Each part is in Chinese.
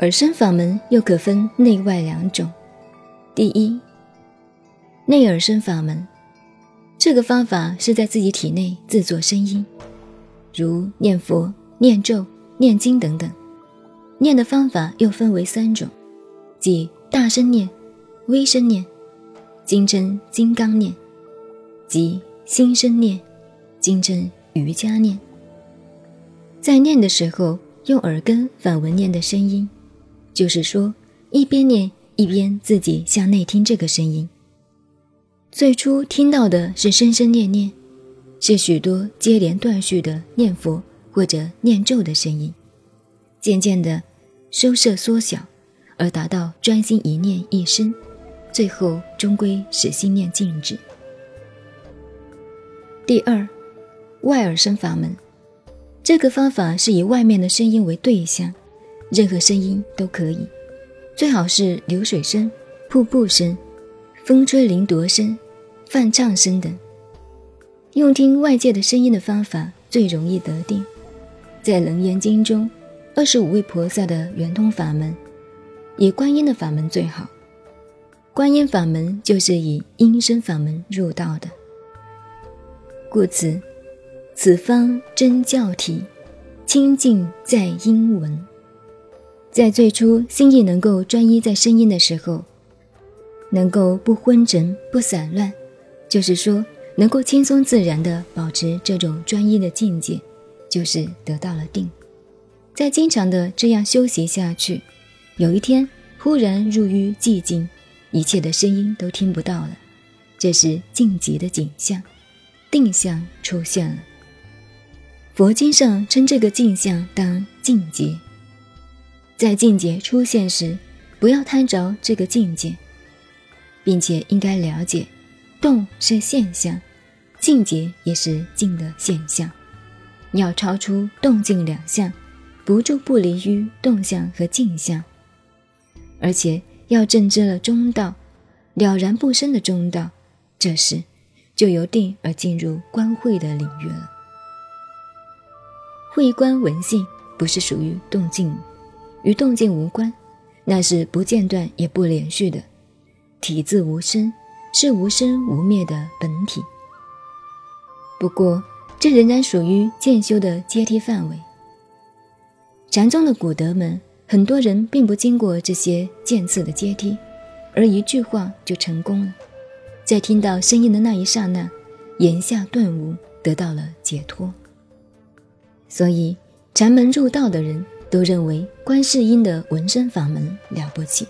耳声法门又可分内外两种。第一，内耳声法门，这个方法是在自己体内自作声音，如念佛、念咒、念经等等。念的方法又分为三种，即大声念、微声念、经称金刚念，即心声念、经称瑜伽念。在念的时候，用耳根反闻念的声音。就是说，一边念一边自己向内听这个声音。最初听到的是声声念念，是许多接连断续的念佛或者念咒的声音。渐渐的收摄缩小，而达到专心一念一声，最后终归使心念静止。第二，外耳声法门，这个方法是以外面的声音为对象。任何声音都可以，最好是流水声、瀑布声、风吹林夺声、泛唱声等。用听外界的声音的方法最容易得定。在《楞严经》中，二十五位菩萨的圆通法门，以观音的法门最好。观音法门就是以音声法门入道的，故此，此方真教体，清净在音闻。在最初心意能够专一在声音的时候，能够不昏沉不散乱，就是说能够轻松自然地保持这种专一的境界，就是得到了定。在经常的这样修习下去，有一天忽然入于寂静，一切的声音都听不到了，这是静极的景象，定相出现了。佛经上称这个镜像当静极。在境界出现时，不要贪着这个境界，并且应该了解，动是现象，境界也是静的现象。要超出动静两相，不住不离于动相和静相，而且要正知了中道，了然不生的中道，这时就由定而进入观慧的领域了。慧观闻性不是属于动静。与动静无关，那是不间断也不连续的，体自无声，是无生无灭的本体。不过，这仍然属于渐修的阶梯范围。禅宗的古德们，很多人并不经过这些渐次的阶梯，而一句话就成功了，在听到声音的那一刹那，言下顿悟，得到了解脱。所以，禅门入道的人。都认为观世音的闻声法门了不起。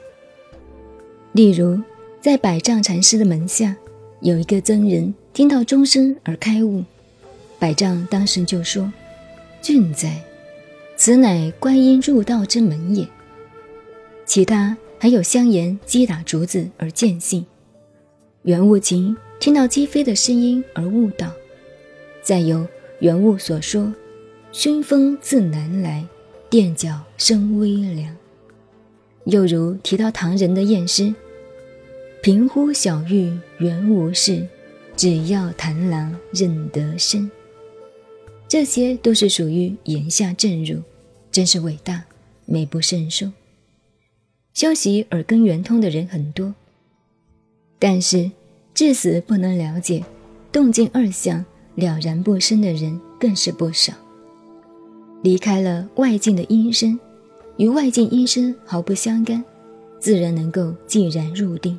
例如，在百丈禅师的门下，有一个僧人听到钟声而开悟，百丈当时就说：“俊哉，此乃观音入道之门也。”其他还有香言击打竹子而见性，圆悟琴听到鸡飞的声音而悟道，再有圆悟所说：“熏风自南来。”垫脚生微凉，又如提到唐人的验尸，平呼小玉原无事，只要谭郎认得身。这些都是属于言下正入，真是伟大，美不胜收。修习耳根圆通的人很多，但是至死不能了解动静二相了然不生的人更是不少。离开了外境的音声，与外境音声毫不相干，自然能够寂然入定。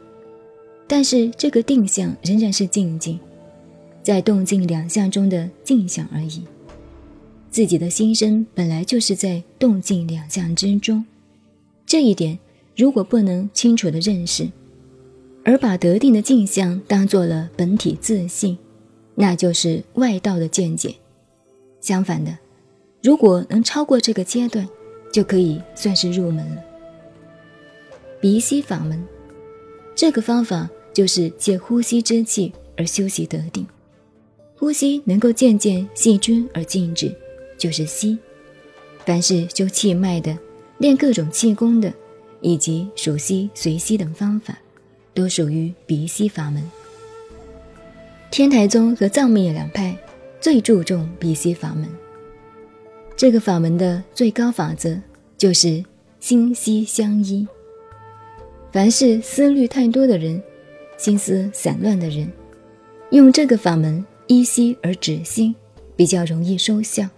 但是这个定向仍然是静静，在动静两相中的静想而已。自己的心声本来就是在动静两相之中，这一点如果不能清楚的认识，而把得定的静相当做了本体自信，那就是外道的见解。相反的。如果能超过这个阶段，就可以算是入门了。鼻息法门，这个方法就是借呼吸之气而修习得定。呼吸能够渐渐细均而静止，就是息。凡是修气脉的、练各种气功的，以及数息随息等方法，都属于鼻息法门。天台宗和藏密两派最注重鼻息法门。这个法门的最高法则就是心息相依。凡是思虑太多的人，心思散乱的人，用这个法门依息而止心，比较容易收效。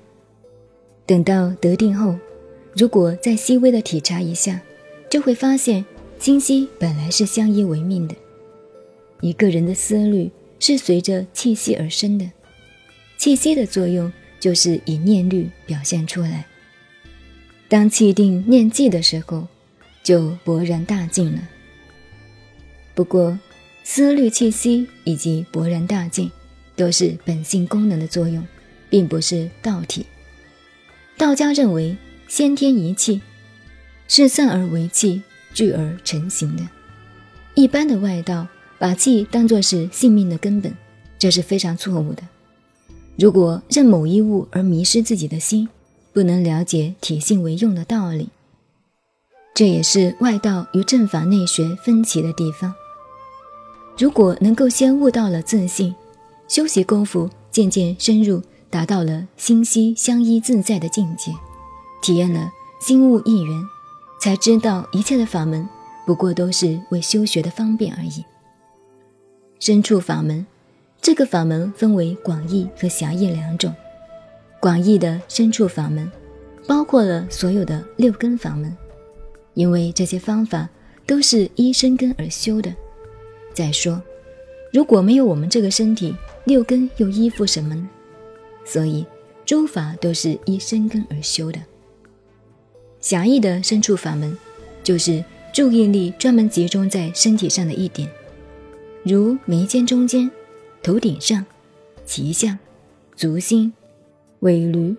等到得定后，如果再细微的体察一下，就会发现心息本来是相依为命的。一个人的思虑是随着气息而生的，气息的作用就是以念律表现出来。当气定念寂的时候，就勃然大静了。不过，思虑气息以及勃然大静，都是本性功能的作用，并不是道体。道家认为，先天一气是散而为气，聚而成形的。一般的外道把气当作是性命的根本，这是非常错误的。如果任某一物而迷失自己的心，不能了解体性为用的道理，这也是外道与正法内学分歧的地方。如果能够先悟到了自信，修习功夫渐渐深入。达到了心息相依自在的境界，体验了心悟一缘，才知道一切的法门不过都是为修学的方便而已。深处法门，这个法门分为广义和狭义两种。广义的深处法门，包括了所有的六根法门，因为这些方法都是依生根而修的。再说，如果没有我们这个身体，六根又依附什么呢？所以，诸法都是依生根而修的。狭义的深处法门，就是注意力专门集中在身体上的一点，如眉间中间、头顶上、脐下、足心、尾闾、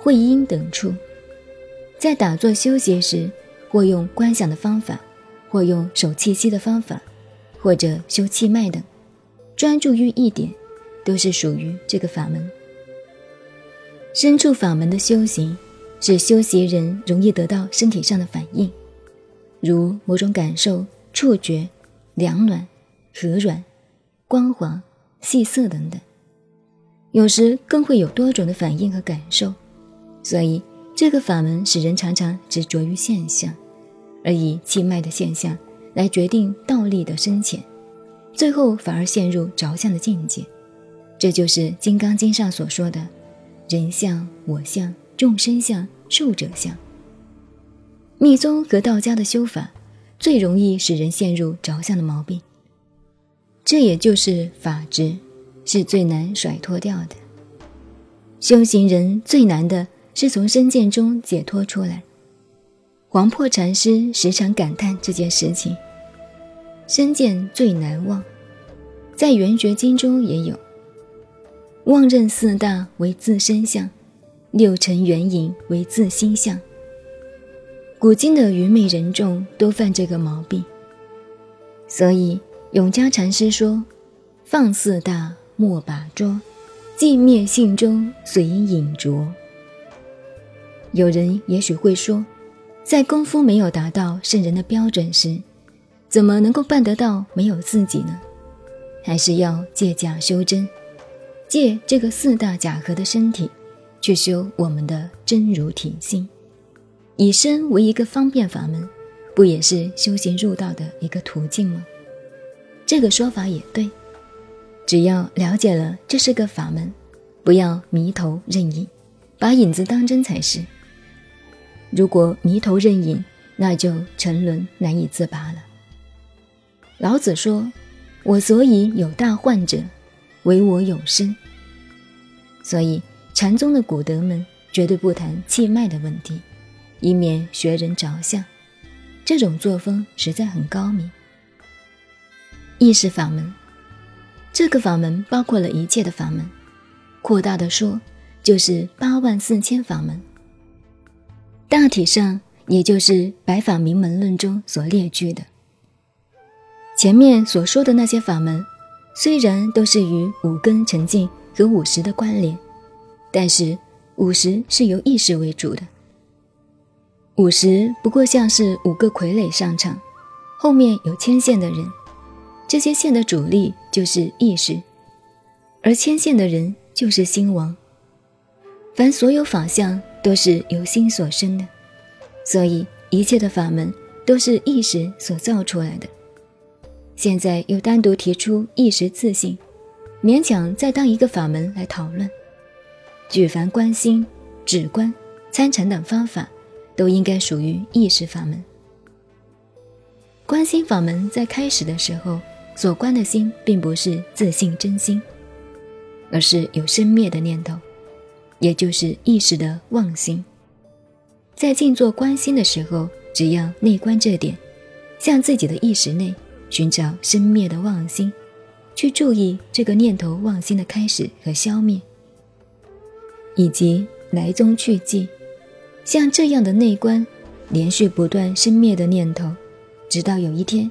会阴等处。在打坐修习时，或用观想的方法，或用手气息的方法，或者修气脉等，专注于一点，都是属于这个法门。深处法门的修行，使修习人容易得到身体上的反应，如某种感受、触觉、凉暖、和软、光滑、细色等等。有时更会有多种的反应和感受。所以，这个法门使人常常执着于现象，而以气脉的现象来决定道力的深浅，最后反而陷入着相的境界。这就是《金刚经》上所说的。人相、我相、众生相、寿者相。密宗和道家的修法，最容易使人陷入着相的毛病。这也就是法执，是最难甩脱掉的。修行人最难的是从身见中解脱出来。黄破禅师时常感叹这件事情：身见最难忘，在《圆觉经》中也有。妄认四大为自身相，六尘缘影为自心相。古今的愚昧人众都犯这个毛病，所以永嘉禅师说：“放四大莫把捉，寂灭性中随影着。”有人也许会说，在功夫没有达到圣人的标准时，怎么能够办得到没有自己呢？还是要借假修真。借这个四大假合的身体，去修我们的真如体性，以身为一个方便法门，不也是修行入道的一个途径吗？这个说法也对，只要了解了这是个法门，不要迷头认影，把影子当真才是。如果迷头认影，那就沉沦难以自拔了。老子说：“我所以有大患者。”唯我有身，所以禅宗的古德们绝对不谈气脉的问题，以免学人着相。这种作风实在很高明。意识法门，这个法门包括了一切的法门，扩大的说，就是八万四千法门。大体上，也就是《百法明门论》中所列举的。前面所说的那些法门。虽然都是与五根沉静和五识的关联，但是五识是由意识为主的。五识不过像是五个傀儡上场，后面有牵线的人，这些线的主力就是意识，而牵线的人就是心王。凡所有法相都是由心所生的，所以一切的法门都是意识所造出来的。现在又单独提出意识自信，勉强再当一个法门来讨论。举凡观心、止观、参禅等方法，都应该属于意识法门。观心法门在开始的时候所观的心，并不是自信真心，而是有生灭的念头，也就是意识的妄心。在静坐观心的时候，只要内观这点，向自己的意识内寻找生灭的妄心，去注意这个念头妄心的开始和消灭，以及来踪去迹，像这样的内观，连续不断生灭的念头，直到有一天，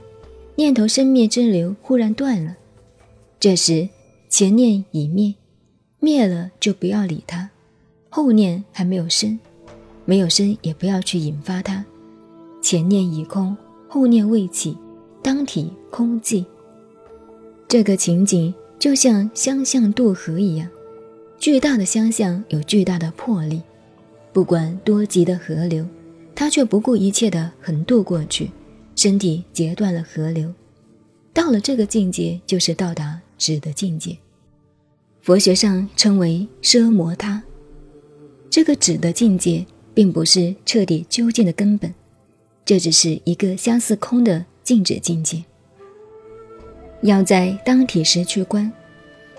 念头生灭之流忽然断了，这时前念已灭，灭了就不要理它，后念还没有生。没有生，也不要去引发它。前念已空，后念未起，当体空寂。这个情景就像相向渡河一样，巨大的相向有巨大的魄力，不管多急的河流，它却不顾一切地横渡过去，身体截断了河流。到了这个境界，就是到达止的境界。佛学上称为奢摩他。这个止的境界。并不是彻底究竟的根本，这只是一个相似空的静止境界。要在当体时去观，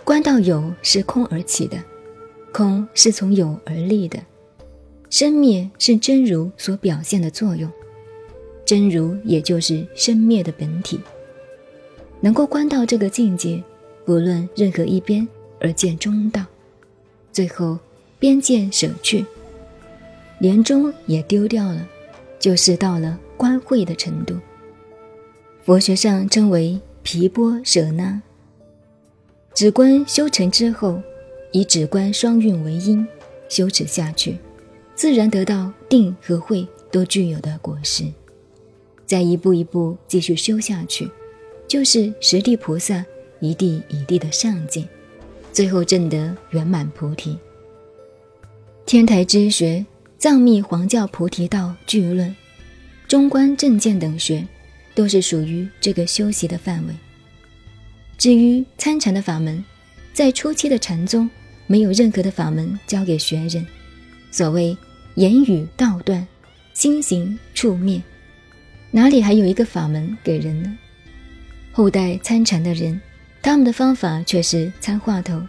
观到有是空而起的，空是从有而立的，生灭是真如所表现的作用，真如也就是生灭的本体。能够观到这个境界，不论任何一边而见中道，最后边界舍去。连中也丢掉了，就是到了观慧的程度。佛学上称为毗波舍那。止观修成之后，以止观双运为因，修持下去，自然得到定和慧都具有的果实。再一步一步继续修下去，就是十地菩萨一地一地的上进，最后证得圆满菩提。天台之学。藏密黄教菩提道具论、中观正见等学，都是属于这个修习的范围。至于参禅的法门，在初期的禅宗，没有任何的法门教给学人。所谓言语道断，心行处灭，哪里还有一个法门给人呢？后代参禅的人，他们的方法却是参话头、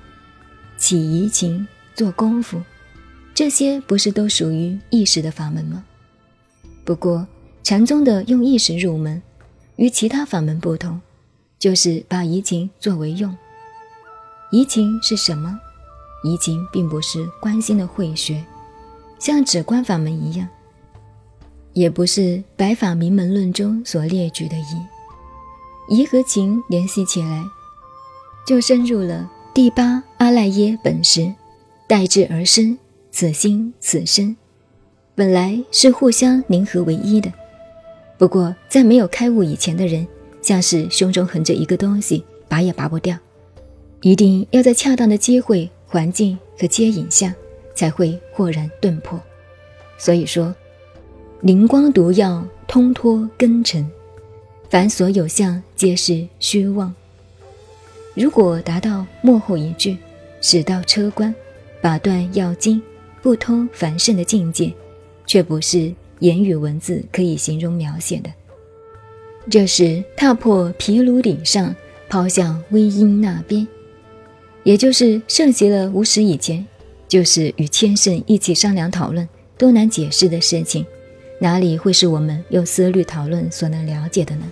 起疑情、做功夫。这些不是都属于意识的法门吗？不过禅宗的用意识入门，与其他法门不同，就是把移情作为用。移情是什么？移情并不是关心的慧学，像止观法门一样，也不是《白法名门论》中所列举的移。移和情联系起来，就深入了第八阿赖耶本识，代至而生。此心此身，本来是互相凝合为一的。不过，在没有开悟以前的人，像是胸中横着一个东西，拔也拔不掉，一定要在恰当的机会、环境和接引下，才会豁然顿破。所以说，灵光毒药，通脱根尘，凡所有相，皆是虚妄。如果达到末后一句，使到车关，把断要经。不通凡圣的境界，却不是言语文字可以形容描写的。这时踏破毗卢顶上，抛向微阴那边，也就是圣习了无始以前，就是与千圣一起商量讨论都难解释的事情，哪里会是我们用思虑讨论所能了解的呢？